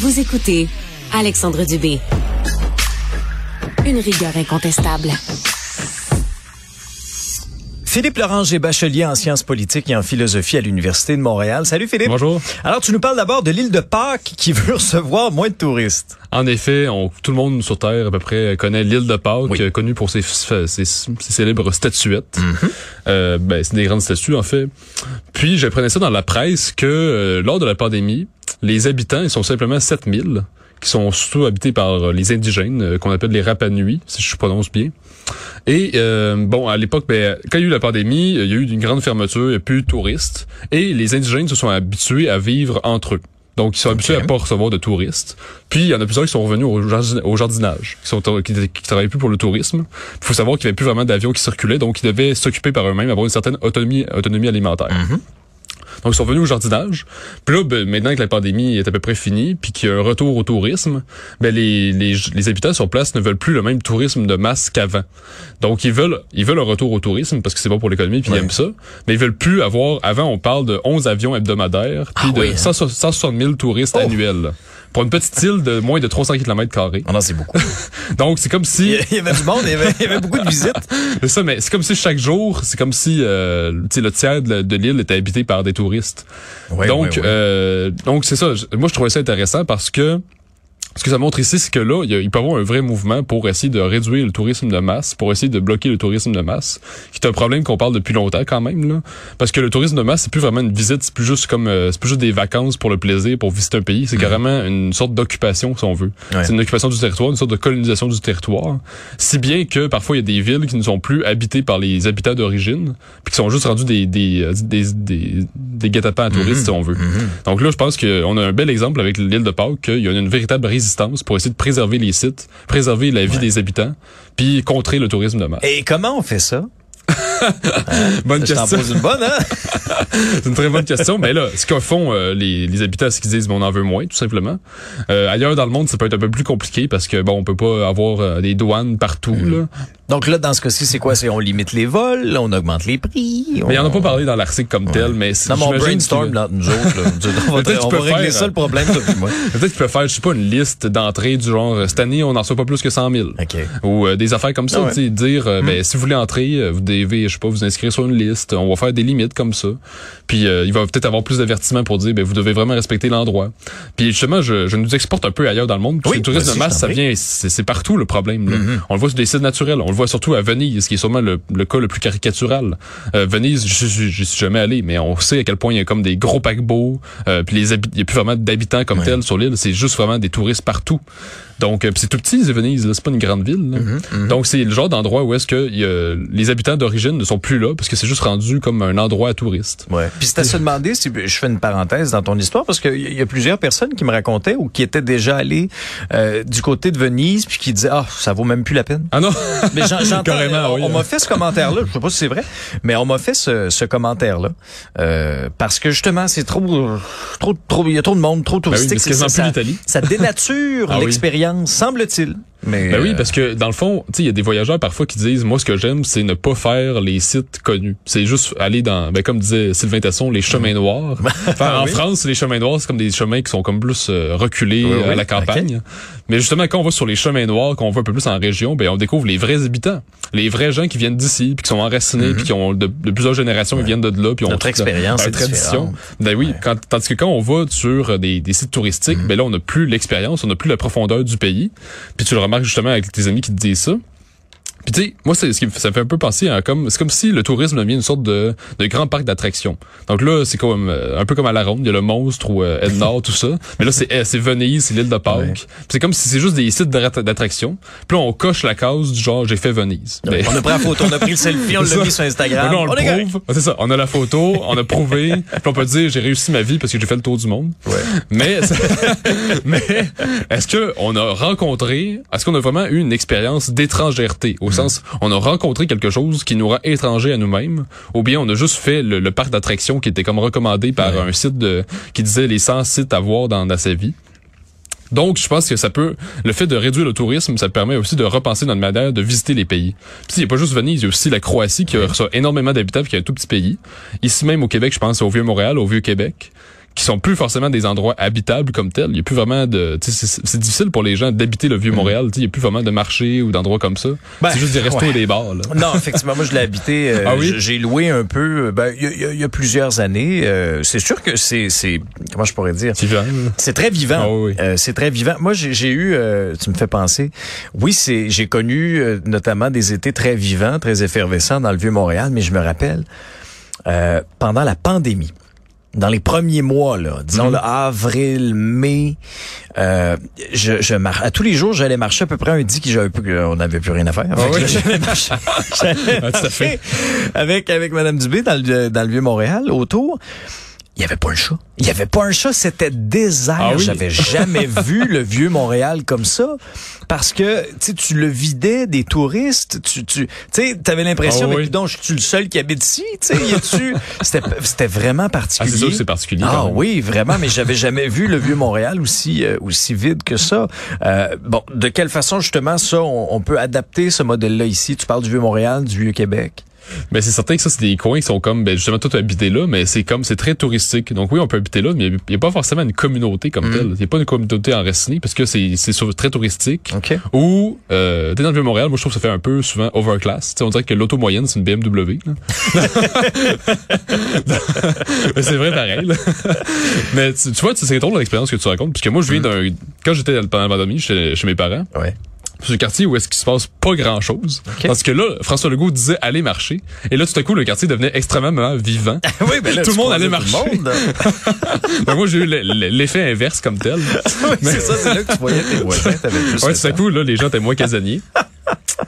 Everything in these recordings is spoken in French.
Vous écoutez Alexandre Dubé. Une rigueur incontestable. Philippe Loranger Bachelier en sciences politiques et en philosophie à l'Université de Montréal. Salut Philippe. Bonjour. Alors tu nous parles d'abord de l'île de Pâques qui veut recevoir moins de touristes. En effet, on, tout le monde sur Terre à peu près connaît l'île de Pâques, Oui. connue pour ses, ses- ses- ses célèbres statuettes. Mm-hmm. Euh, ben, c'est des grandes statues en fait. Puis j'apprenais ça dans la presse que euh, lors de la pandémie, les habitants, ils sont simplement 7000 qui sont surtout habités par euh, les indigènes, euh, qu'on appelle les Rapanui, si je prononce bien. Et euh, bon, à l'époque, ben, quand il y a eu la pandémie, il y a eu une grande fermeture, il n'y a plus de touristes. Et les indigènes se sont habitués à vivre entre eux. Donc, ils sont habitués à pas recevoir de touristes. Puis, il y en a plusieurs qui sont revenus au, jardin- au jardinage, qui sont qui, qui travaillaient plus pour le tourisme. Il faut savoir qu'il n'y avait plus vraiment d'avions qui circulaient, donc ils devaient s'occuper par eux-mêmes, avoir une certaine autonomie, autonomie alimentaire. Donc, ils sont venus au jardinage. Puis là, ben, maintenant que la pandémie est à peu près finie, puis qu'il y a un retour au tourisme, ben, les, les, les habitants sur place ne veulent plus le même tourisme de masse qu'avant. Donc, ils veulent, ils veulent un retour au tourisme parce que c'est bon pour l'économie, puis ils aiment ça. Mais ils veulent plus avoir, avant, on parle de 11 avions hebdomadaires, puis Ah de oui, hein? 100 160 000 touristes Oh. annuels. Pour une petite île de moins de 300 km carrés. Oh non, c'est beaucoup. Donc, c'est comme si... il y avait du monde, il y avait, il y avait beaucoup de visites. C'est ça, mais c'est comme si chaque jour, c'est comme si euh, le tiers de, l'île était habité par des touristes. Ouais, donc, ouais, ouais. euh, donc c'est ça. Moi, je trouvais ça intéressant parce que ce que ça montre ici, c'est que là, il, peut y avoir un vrai mouvement pour essayer de réduire le tourisme de masse, pour essayer de bloquer le tourisme de masse, qui est un problème qu'on parle depuis longtemps quand même, là. Parce que le tourisme de masse, c'est plus vraiment une visite, c'est plus juste comme, euh, c'est plus juste des vacances pour le plaisir, pour visiter un pays. C'est carrément une sorte d'occupation, si on veut. Ouais. C'est une occupation du territoire, une sorte de colonisation du territoire. Si bien que parfois il y a des villes qui ne sont plus habitées par les habitants d'origine, puis qui sont juste rendus des des euh, des des, des guet-apens à touristes, si on veut. Donc là, je pense qu'on a un bel exemple avec l'île de Pâques, qu'il y a une véritable résistance pour essayer de préserver les sites, préserver la vie des habitants, puis contrer le tourisme de masse. Et comment on fait ça? Bonne Je question. pose une bonne, hein? C'est une très bonne question. Mais là, ce que font euh, les, les habitants, c'est qu'ils disent, bon, on en veut moins, tout simplement. Euh, ailleurs dans le monde, ça peut être un peu plus compliqué parce que bon, on peut pas avoir euh, des douanes partout. Là. Donc là, dans ce cas-ci, c'est quoi? C'est on limite les vols, on augmente les prix. Mais il en a pas parlé dans l'article comme tel, mais c'est- Dans mon j'imagine brainstorm, que- là, nous autres, là, on va, on tu peux régler faire, ça euh, le problème, toi puis moi. Peut-être qu'il peut faire, je sais pas, une liste d'entrées du genre, euh, cette année, on n'en reçoit pas plus que 100 000. OK. Ou euh, des affaires comme ça, Ah ouais. tu sais, dire, euh, ben, si vous voulez entrer, euh, vous devez, je sais pas, vous inscrire sur une liste. On va faire des limites comme ça. Puis euh, il va peut-être avoir plus d'avertissements pour dire, ben, vous devez vraiment respecter l'endroit. Puis justement, je, je nous exporte un peu ailleurs dans le monde. Oui, le tourisme de masse, ça vient, c'est partout le problème. là. On le voit sur des sites naturels. On voit surtout à Venise, qui est sûrement le, le cas le plus caricatural. Euh, Venise, je je- je suis jamais allé, mais on sait à quel point il y a comme des gros paquebots. Euh, puis les il y a plus vraiment d'habitants comme tels sur l'île. C'est juste vraiment des touristes partout. Donc, euh, puis c'est tout petit, Venise. là. C'est pas une grande ville. là. Donc, c'est le genre d'endroit où est-ce que il y a- les habitants d'origine ne sont plus là parce que c'est juste rendu comme un endroit à touristes. Ouais. Puis c'est à se demander si je fais une parenthèse dans ton histoire parce qu'il y y a plusieurs personnes qui me racontaient ou qui étaient déjà allées euh, du côté de Venise puis qui disaient ah ça vaut même plus la peine. Ah non! Mais Carrément, on, oui. on m'a fait ce commentaire-là. Je sais pas si c'est vrai, mais on m'a fait ce, ce commentaire-là euh, parce que justement c'est trop, trop, trop, il y a trop de monde, trop Ben oui, touristique. c'est quasiment ça, plus l'Italie. ça dénature Ah oui. l'expérience, semble-t-il. Mais Ben oui, euh, parce que dans le fond, tu sais, il y a des voyageurs parfois qui disent, moi, ce que j'aime, c'est ne pas faire les sites connus. C'est juste aller dans, ben comme disait Sylvain Tasson, les chemins noirs. Enfin, en oui. France, les chemins noirs, c'est comme des chemins qui sont comme plus euh, reculés Oui, à oui, la campagne. Mais justement, quand on va sur les chemins noirs, qu'on va un peu plus en région, ben on découvre les vrais habitants, les vrais gens qui viennent d'ici, puis qui sont enracinés, puis qui ont de, de plusieurs générations, ils viennent de là, puis ont. Notre expérience est tradition. Ben oui, quand, tandis que quand on va sur euh, des, des sites touristiques, Mhm. ben là, on n'a plus l'expérience, on n'a plus la profondeur du pays. Puis tu le remarques justement avec tes amis qui te disent ça. Puis tu sais, moi, c'est ce qui ça fait un peu penser à comme c'est comme si le tourisme devient une sorte de, de grand parc d'attractions. Donc là, c'est comme euh, un peu comme à la ronde, il y a le monstre ou euh, tout ça. Mais là, c'est euh, c'est Venise, c'est l'île de Pâques. Ouais. C'est comme si c'est juste des sites d'attra- d'attractions. Puis là, on coche la case du genre j'ai fait Venise. Ben, on a pris la photo, on a pris le selfie, on l'a mis sur Instagram. Là, on, le prouve. C'est ça. On a la photo, on a prouvé. puis on peut dire j'ai réussi ma vie parce que j'ai fait le tour du monde. Ouais. Mais, mais est-ce que on a rencontré, est-ce qu'on a vraiment eu une expérience d'étrangèreté au sens on a rencontré quelque chose qui nous rend étrangers à nous-mêmes, ou bien on a juste fait le, le parc d'attractions qui était comme recommandé par Ouais. un site de qui disait les 100 sites à voir dans, dans sa vie. Donc, je pense que ça peut, le fait de réduire le tourisme, ça permet aussi de repenser notre manière de visiter les pays. Puis, il n'y a pas juste Venise, il y a aussi la Croatie qui reçoit énormément d'habitants, qui est un tout petit pays. Ici même au Québec, je pense au Vieux-Montréal, au Vieux-Québec, qui sont plus forcément des endroits habitables comme tels. Il y a plus vraiment de, c'est difficile pour les gens d'habiter le vieux Montréal. Sais, Il y a plus vraiment de marchés ou d'endroits comme ça. Ben, c'est juste des restos ouais. et des bars. Là. Non, effectivement, moi je l'ai habité. euh, Ah oui? J'ai loué un peu. Ben, il y, y a- il y a plusieurs années. euh, c'est sûr que c'est, c'est, comment je pourrais dire? C'est très vivant. Ah oui. Euh, c'est très vivant. Moi, j'ai j'ai eu, euh, tu me fais penser. Oui, c'est, j'ai connu euh, notamment des étés très vivants, très effervescents dans le vieux Montréal. Mais je me rappelle euh, pendant la pandémie. Dans les premiers mois, là, disons Mhm. avril, mai, euh, je, je mar- à tous les jours, j'allais marcher à peu près un dit que j'avais plus, on n'avait plus rien à faire. Ah oui? j'allais marcher, Ah, fait. marcher avec avec Madame Dubé dans le dans le vieux Montréal autour. Il y avait pas un chat. Il y avait pas un chat, c'était désert. Ah oui? J'avais jamais vu le vieux Montréal comme ça parce que tu le vidais des touristes, tu tu avais l'impression Ah mais oui. puis donc je suis le seul qui habite ici, c'était c'était vraiment Ah, particulier. c'est sûr que c'est particulier. Ah oui, vraiment, mais j'avais jamais vu le vieux Montréal aussi euh, aussi vide que ça. Euh, bon, de quelle façon justement ça on, on peut adapter ce modèle-là ici? Tu parles du vieux Montréal, du vieux Québec. Ben c'est certain que ça c'est des coins qui sont comme ben justement tout habité là, mais c'est comme c'est très touristique. Donc oui, on peut habiter là, mais il n'y a pas forcément une communauté comme telle. Il n'y a pas une communauté enracinée parce que c'est c'est très touristique. OK. Ou euh, t'es dans le vieux Montréal, moi je trouve que ça fait un peu souvent overclass. Tu sais, on dirait que l'auto moyenne c'est une BMW. là. Mais c'est vrai pareil. là. Mais tu, tu vois, tu- c'est drôle l'expérience que tu racontes, parce que moi je viens d'un quand j'étais pendant la pandémie chez, chez mes parents. Ouais. C'est un quartier où est-ce qu'il se passe pas grand chose. Ok. Parce que là, François Legault disait aller marcher. Et là, tout à coup, le quartier devenait extrêmement vivant. oui, ben là, Tout le monde allait marcher. monde. Donc moi, j'ai eu le- le- l'effet inverse comme tel. oui, c'est ça, c'est là que tu voyais tes voisins, Ouais, tout à coup, là, les gens étaient moins casaniers.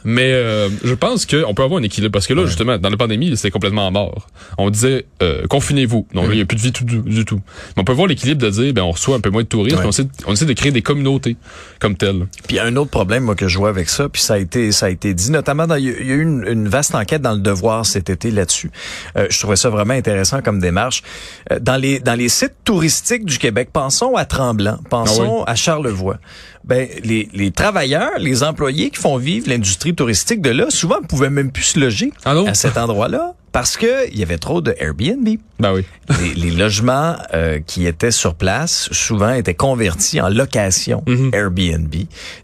Mais euh, je pense qu'on peut avoir un équilibre parce que là, justement, dans la pandémie, c'était complètement mort. On disait euh, confinez-vous. Donc il n'y a plus de vie tout- du, du tout. Mais on peut voir l'équilibre de dire ben on reçoit un peu moins de touristes, Ouais. on, essaie, on essaie de créer des communautés comme telles. Puis il y a un autre problème moi que je vois avec ça, puis ça a été ça a été dit notamment dans il y a eu une, une vaste enquête dans le Devoir cet été là-dessus. Euh, je trouvais ça vraiment intéressant comme démarche. Euh, dans les dans les sites touristiques du Québec, pensons à Tremblant, pensons à Charlevoix. Ben les les travailleurs, les employés qui font vivre l'industrie touristique de là, souvent pouvaient même plus se loger Ah non? à cet endroit-là parce que il y avait trop de Airbnb. Ben oui. les, les logements euh, qui étaient sur place souvent étaient convertis en location Mhm. Airbnb,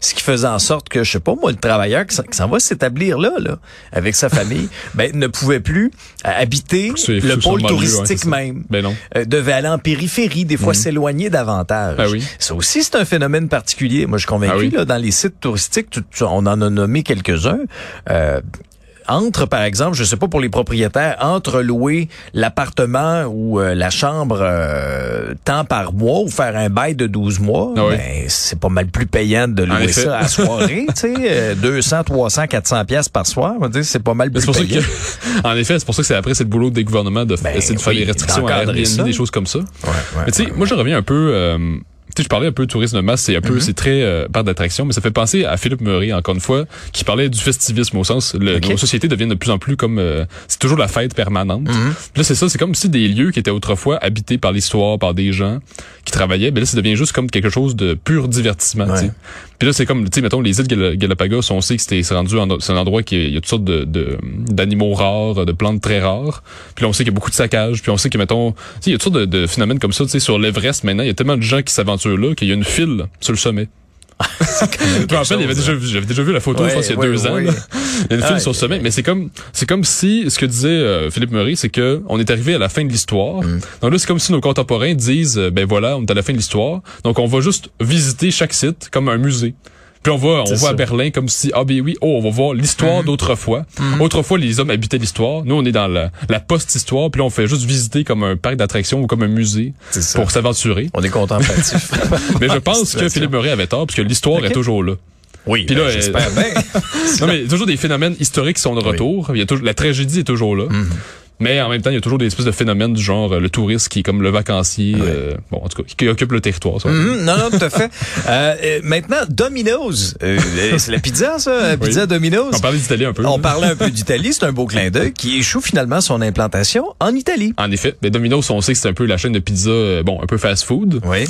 ce qui faisait en sorte que je sais pas moi le travailleur qui s'en- va s'établir là là avec sa famille, ben ne pouvait plus euh, habiter le pôle ouais, touristique même. Ben non. Euh, devait aller en périphérie, des fois s'éloigner davantage. Ah oui. Ça aussi, c'est un phénomène particulier. Moi, je suis convaincu, Ah oui? là, dans les sites touristiques, tu- tu- on en a nommé quelques-uns. Euh, entre, par exemple, je sais pas pour les propriétaires, entre louer l'appartement ou euh, la chambre euh, tant par mois ou faire un bail de 12 mois, Ah oui. ben, c'est pas mal plus payant de louer ça à soirée, tu sais, euh, 200, 300, 400 pièces par soir, on va dire, c'est pas mal plus c'est pour ça payant. que, en effet, c'est pour ça que c'est après, c'est le boulot des gouvernements de Ben essayer de faire des restrictions à Airbnb, ça. des choses comme ça. Ouais, ouais, Mais tu sais, ouais, moi, je reviens un peu, euh, tu sais, je parlais un peu de tourisme de masse, c'est un Mm-hmm. peu, c'est très euh, part d'attraction, mais ça fait penser à Philippe Murray, encore une fois, qui parlait du festivisme au sens, le, Ok. nos sociétés deviennent de plus en plus comme, euh, c'est toujours la fête permanente. Mm-hmm. Puis là, c'est ça, c'est comme si des lieux qui étaient autrefois habités par l'histoire, par des gens qui travaillaient, ben là, ça devient juste comme quelque chose de pur divertissement. Ouais. Puis là, c'est comme, tu sais, mettons, les îles Gal- Galapagos, on sait que c'est rendu, en- c'est un endroit qui est- il y a toutes sortes de, de- d'animaux rares, de plantes très rares. Puis là, on sait qu'il y a beaucoup de saccages. Puis on sait que, mettons, tu sais, il y a toutes sortes de, de phénomènes comme ça, tu sais, sur l'Everest maintenant, il y a tellement de gens qui s'aventurent là qu'il y a une file sur le sommet. Je me rappelle, j'avais déjà vu la photo, je pense, il y a Ouais, deux ouais, ans. Il y a une file Ah, sur le sommet, mais c'est comme, c'est comme si, ce que disait euh, Philippe Murray, c'est que on est arrivé à la fin de l'histoire. Mm. Donc là, c'est comme si nos contemporains disent, euh, ben voilà, on est à la fin de l'histoire. Donc on va juste visiter chaque site comme un musée. Puis on va, on C'est va ça. à Berlin comme si, ah ben oui, oh, on va voir l'histoire Mm-hmm. d'autrefois. Autrefois, les hommes habitaient l'histoire. Nous, on est dans la, la post-histoire. Puis là, on fait juste visiter comme un parc d'attractions ou comme un musée pour s'aventurer. On est contemplatif. Mais je pense que Philippe Murray avait tort, parce que l'histoire est toujours là. Oui, Puis là, ben, j'espère bien. Non, mais il y a toujours des phénomènes historiques qui sont de retour. Il y a toujours, la tragédie est toujours là. Mhm. Mais en même temps, il y a toujours des espèces de phénomènes du genre euh, le touriste qui est comme le vacancier, euh, bon, en tout cas, qui occupe le territoire. ça. Mhm, non, non, tout à fait. Euh, maintenant, Domino's. Euh, c'est la pizza, ça? La pizza Oui. Domino's? On parlait d'Italie un peu. On là. parlait un peu d'Italie, c'est un beau clin d'œil, qui échoue finalement son implantation en Italie. En effet, mais Domino's, on sait que c'est un peu la chaîne de pizza, bon, un peu fast-food. Oui.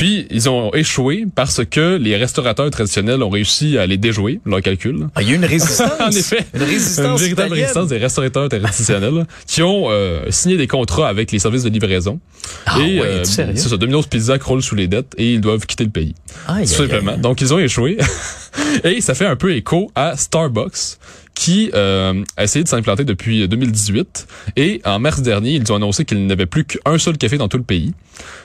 Puis ils ont échoué parce que les restaurateurs traditionnels ont réussi à les déjouer, leur calcul. Ah, il y a eu une résistance. en effet, une résistance, une véritable italienne. résistance des restaurateurs traditionnels qui ont euh, signé des contrats avec les services de livraison. Ah et ouais, euh, c'est ça, Domino's Pizza croule sous les dettes et ils doivent quitter le pays. Aïe, tout simplement. Donc ils ont échoué et ça fait un peu écho à Starbucks qui euh, a essayé de s'implanter depuis 2018 et en mars dernier ils ont annoncé qu'ils n'avaient plus qu'un seul café dans tout le pays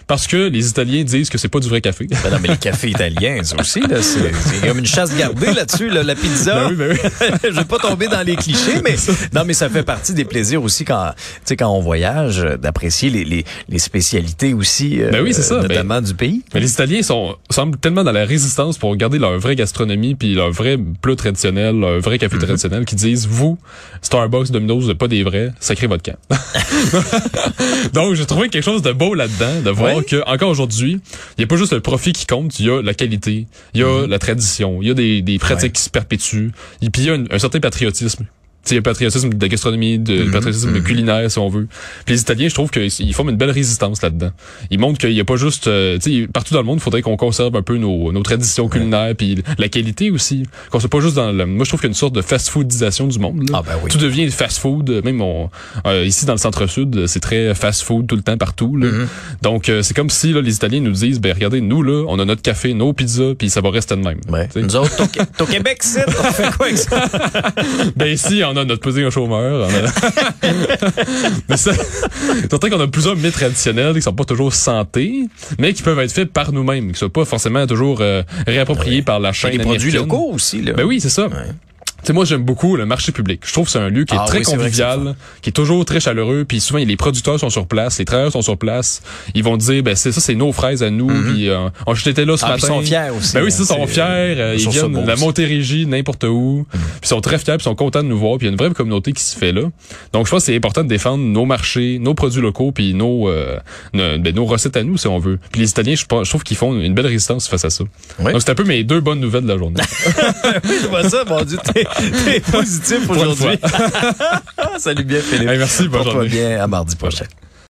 parce que les Italiens disent que c'est pas du vrai café. Ben non, mais les cafés italiens, aussi, là, c'est c'est comme une chasse gardée là-dessus, là, la pizza. Ben oui, ben oui. je vais pas tomber dans les clichés, mais non, mais ça fait partie des plaisirs aussi quand, tu sais, quand on voyage, euh, d'apprécier les, les, les spécialités aussi, euh, Ben oui, c'est ça, notamment du pays. Mais les Italiens sont semblent tellement dans la résistance pour garder leur vraie gastronomie puis leur vrai plat traditionnel, leur vrai café traditionnel, qui disent vous, Starbucks, Domino's, vous pas des vrais, sacrez votre camp. Donc j'ai trouvé quelque chose de beau là-dedans, de voir Ouais. que encore aujourd'hui, il y a pas juste le profit qui compte, il y a la qualité, il y a la tradition, il y a des, des pratiques qui se perpétuent, et puis il y a un certain patriotisme. Sais, patriotisme de gastronomie, de Mhm, patriotisme culinaire, si on veut. Puis les Italiens, je trouve qu'ils forment une belle résistance là-dedans. Ils montrent qu'il n'y a pas juste... euh, tu sais, partout dans le monde, il faudrait qu'on conserve un peu nos, nos traditions culinaires, puis la qualité aussi. Qu'on soit pas juste dans le... Moi, je trouve qu'il y a une sorte de fast-foodisation du monde. là. Ah, ben oui. Tout devient fast-food. Même on, euh, ici, dans le centre-sud, c'est très fast-food tout le temps, partout. Là. Mhm. Donc, euh, c'est comme si là, les Italiens nous disent, ben regardez, nous, là, on a notre café, nos pizzas, puis ça va rester de même. Ouais. Nous autres, au, au Québec, c'est, on fait quoi avec ça? Ben ici, on a notre pudding au chômeur. on a- mais ça, c'est qu'on a plusieurs mets traditionnels qui sont pas toujours santé, mais qui peuvent être faits par nous-mêmes, qui sont pas forcément toujours euh, réappropriés par la Et chaîne les produits américaine. locaux aussi, là. Ben oui, c'est ça. Sais, moi, j'aime beaucoup le marché public. Je trouve que c'est un lieu qui est Ah très oui, convivial, qui est toujours très chaleureux, puis souvent les producteurs sont sur place, les travailleurs sont sur place. Ils vont dire, ben c'est ça, c'est nos fraises à nous, puis euh, on j'étais là ce. Ah, matin. ils sont fiers aussi, Ben oui, hein, ça, ils sont c'est- fiers. euh, ils ils viennent de la. Montérégie, n'importe où. Puis ils sont très fiers, puis ils sont contents de nous voir, puis il y a une vraie communauté qui se fait là. Donc je pense que c'est important de défendre nos marchés, nos produits locaux, puis nos, euh, nos, ben, nos recettes à nous, si on veut. Puis les Italiens, je, je trouve qu'ils font une belle résistance face à ça. Ouais. Donc c'est un peu mes deux bonnes nouvelles de la journée. Je vois ça, mon Dieu, t'es, positif aujourd'hui. Salut bien, Philippe. Hey, merci, bonne journée. bien, à mardi prochain.